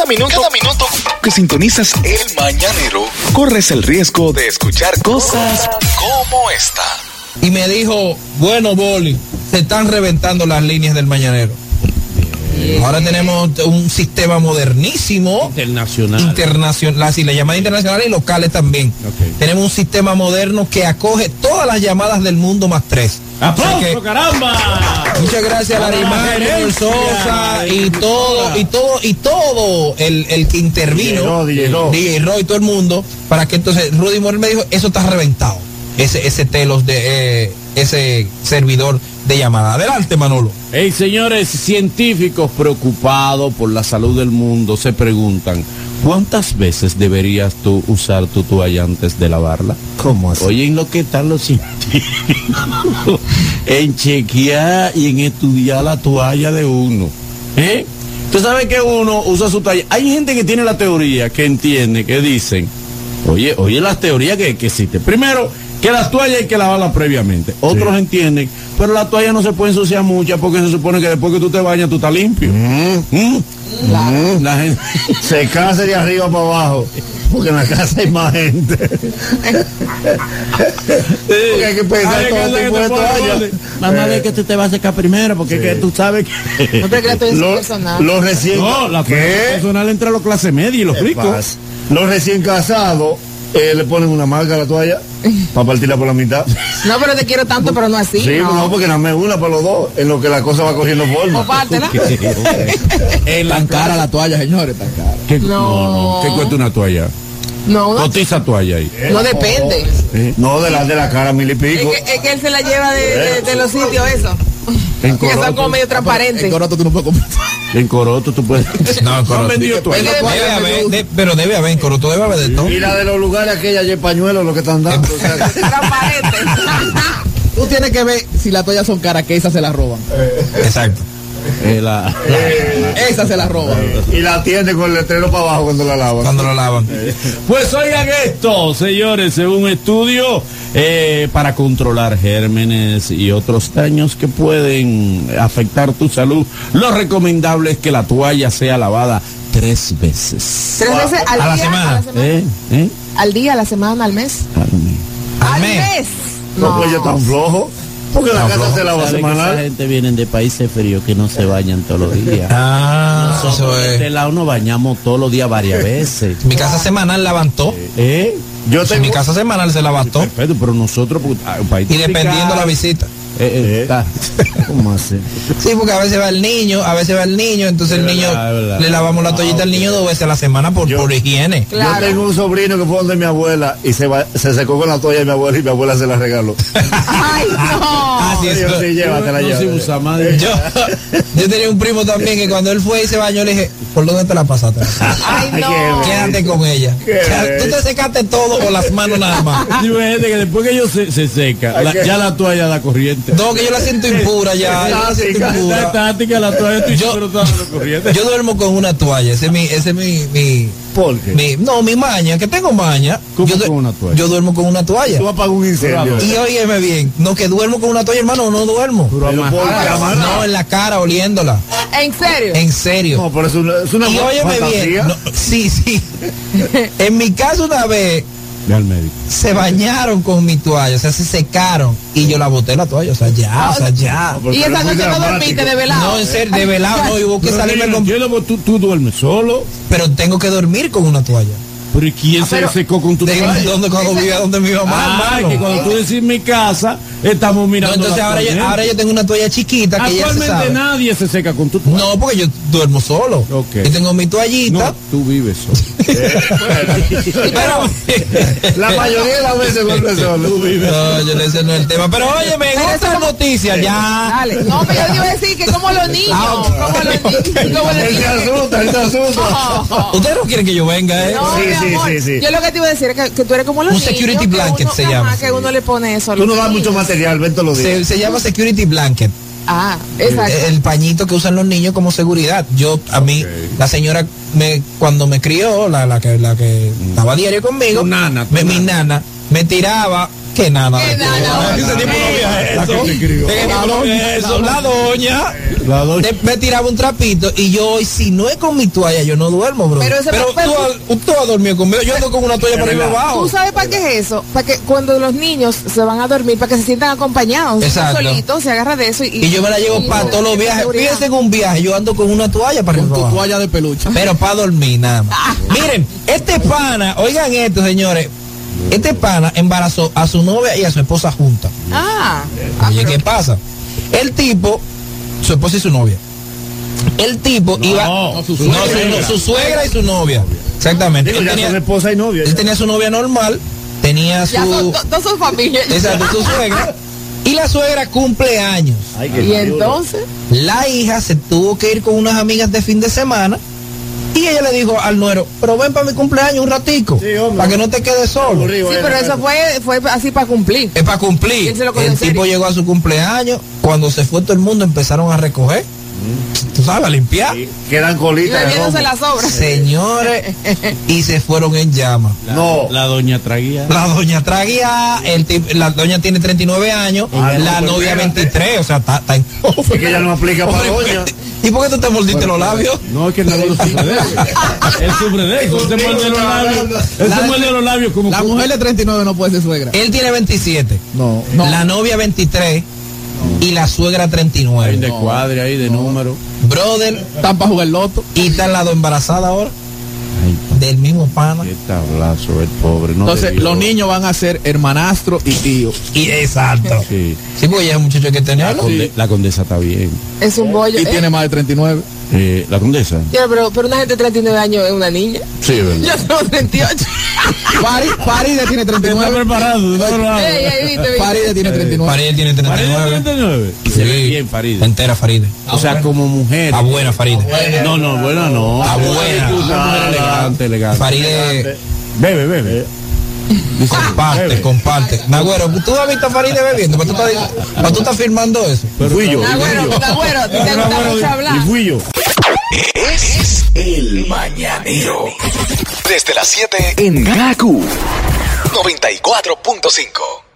Cada minuto, cada minuto que sintonizas el mañanero, corres el riesgo de escuchar cosas como esta. Y me dijo, bueno, Boli, se están reventando las líneas del mañanero. Ahora tenemos un sistema modernísimo. Internacional. Internacional, así le llaman internacionales y locales también. Tenemos un sistema moderno que acoge todas las llamadas del mundo más tres. ¡Aplauso, O sea que- caramba! Muchas gracias a Sosa y todo, y todo, y todo el, el que intervino, DJ Ro y todo el mundo, para que entonces Rudy Morel me dijo, eso está reventado. Ese, ese telos de eh, ese servidor de llamada. Adelante, Manolo. Hey, señores científicos preocupados por la salud del mundo se preguntan, ¿cuántas veces deberías tú usar tu toalla antes de lavarla? ¿Cómo así? Oye, en lo que están los científicos, en chequear y en estudiar la toalla de uno. ¿Eh? Tú sabes que uno usa su toalla. Hay gente que tiene la teoría, que entiende, que dicen, oye, oye las teorías que, que existen. Primero, que las toallas hay que lavarlas previamente. Otros entienden, pero la toalla no se puede ensuciar mucho porque se supone que después que tú te bañas tú estás limpio. Mm. La gente... Se casa de arriba para abajo. Porque en la casa hay más gente. Porque hay que pensar Ay, todo que tipo te de pone toalla. goles. Mamá ve que tú te vas a secar primero porque es que tú sabes que... No te creas que es Los personal. los recién No, la ¿Qué? personal entre los clase media y los ¿Qué ricos. Los recién casados eh, le ponen una marca a la toalla para partirla por la mitad. No, pero te quiero tanto, pero no así. Sí, no. no, porque nada más una para los dos, en lo que la cosa va cogiendo forma. O pártela. En la Tan cara la toalla, señores, tan cara. ¿Qué, No. no, no. ¿Qué cuesta una toalla? No, no, Cotiza toalla ahí. no depende. No, de la de la cara mil y Es pico. que, es que él se la lleva de, de- de los sitios, eso. En Que son como medio transparentes. Coroto tú no puedes comprar. En Coroto tú puedes. No, en han Coroto. vendido toallas. Debe haber, de- pero debe haber, en Coroto debe haber de todo. Y la de los lugares aquella y el pañuelo lo que están dando. o sea, Transparente. Tú tienes que ver si las toallas son caras, que esas se las roban. Exacto. Eh, la- Esas se las roban. y la atiende con el letrero para abajo cuando la lavan. Cuando lo lavan. Pues oigan esto, señores, según estudio, eh, para controlar gérmenes y otros daños que pueden afectar tu salud, lo recomendable es que la toalla sea lavada tres veces. Tres veces al A la día. semana. A la semana. ¿Eh? ¿Eh? Al día, a la semana, al mes. Al Al mes. mes. No, pues ellos están flojos. Porque la casa se lava ¿Sabe que esa semanal. gente viene de países fríos que no se bañan todos los días. Ah, eso Nosotros de este es. lado nos bañamos todos los días varias veces. Mi casa semanal levantó. ¿Eh? Yo En tengo, mi casa semanal se. Perfecto, pero nosotros, pues, ah, Y dependiendo la visita. Eh, eh, está- ¿Cómo así? Sí, porque a veces va el niño, a veces va el niño, entonces el Es niño verdad, es verdad. le lavamos la toallita al niño dos veces a la semana por, por higiene. Claro. Yo tengo un sobrino que fue donde mi abuela y se, va- se secó con la toalla de mi abuela y mi abuela se la regaló. Ay, no. Ah, Yo, eso- sí, llévatela, no se llévatela. usa madre. Yo, yo tenía un primo también que cuando él fue y se bañó le dije, ¿por dónde te la pasaste? Ay, no. Quédate con ella. O sea. Tú te secaste todo o las manos nada más. Digo, hay gente que después que ellos se, se seca, la- ya la toalla da corriente. No, que yo la siento impura ya. Yo la siento Estática, La estática, toalla, Yo- pero. Yo duermo con una toalla. Ese es mi, ese es mi, mi, ¿Por qué? mi- no, mi maña, que tengo maña. ¿Cómo yo, con una toalla? yo duermo con una toalla. Tú apagas un incendio. Y óyeme bien, no que duermo con una toalla, hermano, no duermo. Pero por cámara. No, en la cara, oliéndola. ¿En serio? En serio. No, pero es una, es una y óyeme fantasía. bien. no, sí, sí. en mi caso una vez Ve al médico. se bañaron con mi toalla, o sea, se secaron y yo la boté la toalla, o sea, ya, o sea, ya. Y esa noche no dormiste de velado. No, en serio, de velado no, hubo que salirme con... tú, tú duermes solo. Pero tengo que dormir con una toalla. Pero ¿y quién se pero- secó con tu De toalla? donde cuando vivía donde mi mamá, Ah, hermano. que cuando tú decís mi casa, estamos No, mirando. entonces la ahora yo, ahora yo tengo una toalla chiquita que ya se sabe. nadie se seca con tu toalla. No, porque yo duermo solo. Ok. Y tengo mi toallita. No, tú vives solo. Pero. La mayoría de las veces duerme solo. No, yo no ese no es el tema. Pero Pero eso otras como- noticias ya. Dale. No, pero yo te iba a decir que como los niños. Ah, Como los niños. Como los Él se niños. asusta, él se asusta. Ustedes no quieren que yo venga, ¿eh? Sí, sí, amor. sí, sí. Yo lo que te iba a decir es que, que tú eres como los Un niños. security blanket uno- se ajá, llama. que uno le pone eso. Tú no das mucho material, ven todos los días. Se, se llama security blanket. Ah, exacto. El pañito que usan los niños como seguridad. Yo, a mí, la señora, me, cuando me crió, la, la que, la que estaba a diario conmigo, Tu nana, tu me- mi nana, me tiraba. Que nada. Que nada. Ese tipo no había La eso. doña. La doña. te- me tiraba un trapito y yo hoy si no es con mi toalla yo no duermo, bro. Pero ese- tú, pero- tú has dormido conmigo. Yo ando con una toalla para arriba y ¿Tú abajo. sabes para qué es eso? Para que cuando los niños se van a dormir, para que se sientan acompañados, Exacto. solitos, se agarra de eso y, Y yo me la llevo para todos los viajes. Fíjense en un viaje, yo ando con una toalla para Con arriba tu abajo. toalla de peluche. Pero para dormir nada más. Miren, este pana, oigan esto, señores. Este pana embarazó a su novia y a su esposa juntas. Ah, Oye, ¿qué pasa? El tipo, su esposa y su novia. El tipo iba. No, su su suegra. su, y su novia. Exactamente. Digo, Él ya tenía, esposa y novia. él tenía su novia normal, tenía ya son, su. dos son familias. Exacto, su suegra. Y la suegra cumple años. Ay, qué Y entonces, La hija se tuvo que ir con unas amigas de fin de semana. Y ella le dijo al nuero, pero ven para mi cumpleaños un ratico, Sí, para que no te quedes solo. Sí, eh, pero eso fue, fue así para cumplir. Es para cumplir. El tipo llegó a su cumpleaños, cuando se fue todo el mundo empezaron a recoger. Tú sabes, a limpiar. Sí, Quedan Y colitas romo. las obras. Señores, y se fueron en llamas. No. La doña traguía. La doña traguía, el tip- la doña tiene 39 años, Ah, la pues novia espérate. 23, o sea, está, está en Es que ella no aplica para doña. ¿Y por qué tú te mordiste los labios? No, es que no lo sufre de eso. Él sufre de eso. Él se muerde los labios. Él se muerde los labios como La mujer de 39 no puede ser suegra. Él tiene 27, No, no. la novia 23 y la suegra Hay 39. de cuadre ahí, de número. Brother, Están para jugar loto. y está al lado embarazada ahora, del mismo pana. Qué tablazo el pobre. No Entonces, debió. los niños van a ser hermanastro y tío. Y exacto. Sí. Sí, porque ya es un muchacho que tenía. La, conde- la condesa está bien. Es un bollo. Y Eh, tiene más de 39. Eh, la condesa. ya, pero, pero una gente de 39 años es una niña. Sí, Yo verdad. tengo 38. Pari- Paride tiene Está 39. preparado. está preparado. Tiene 39. Faride tiene Faride 39. 39. Y se ve bien, Faride. Entera Faride. O sea, como mujer. Está buena Faride. No, no, buena no. Está buena. Una mujer elegante, elegante. Faride Bebe, bebe. Dice, comparte, bebe. comparte. Nagüero, ¿tú has visto a Faride bebiendo? ¿Para tú estás, tú estás firmando eso? Fui yo. Nagüero, Nagüero, te gusta mucho hablar. Y fui yo. Es el mañanero. Desde las 7 en Gaku 94.5.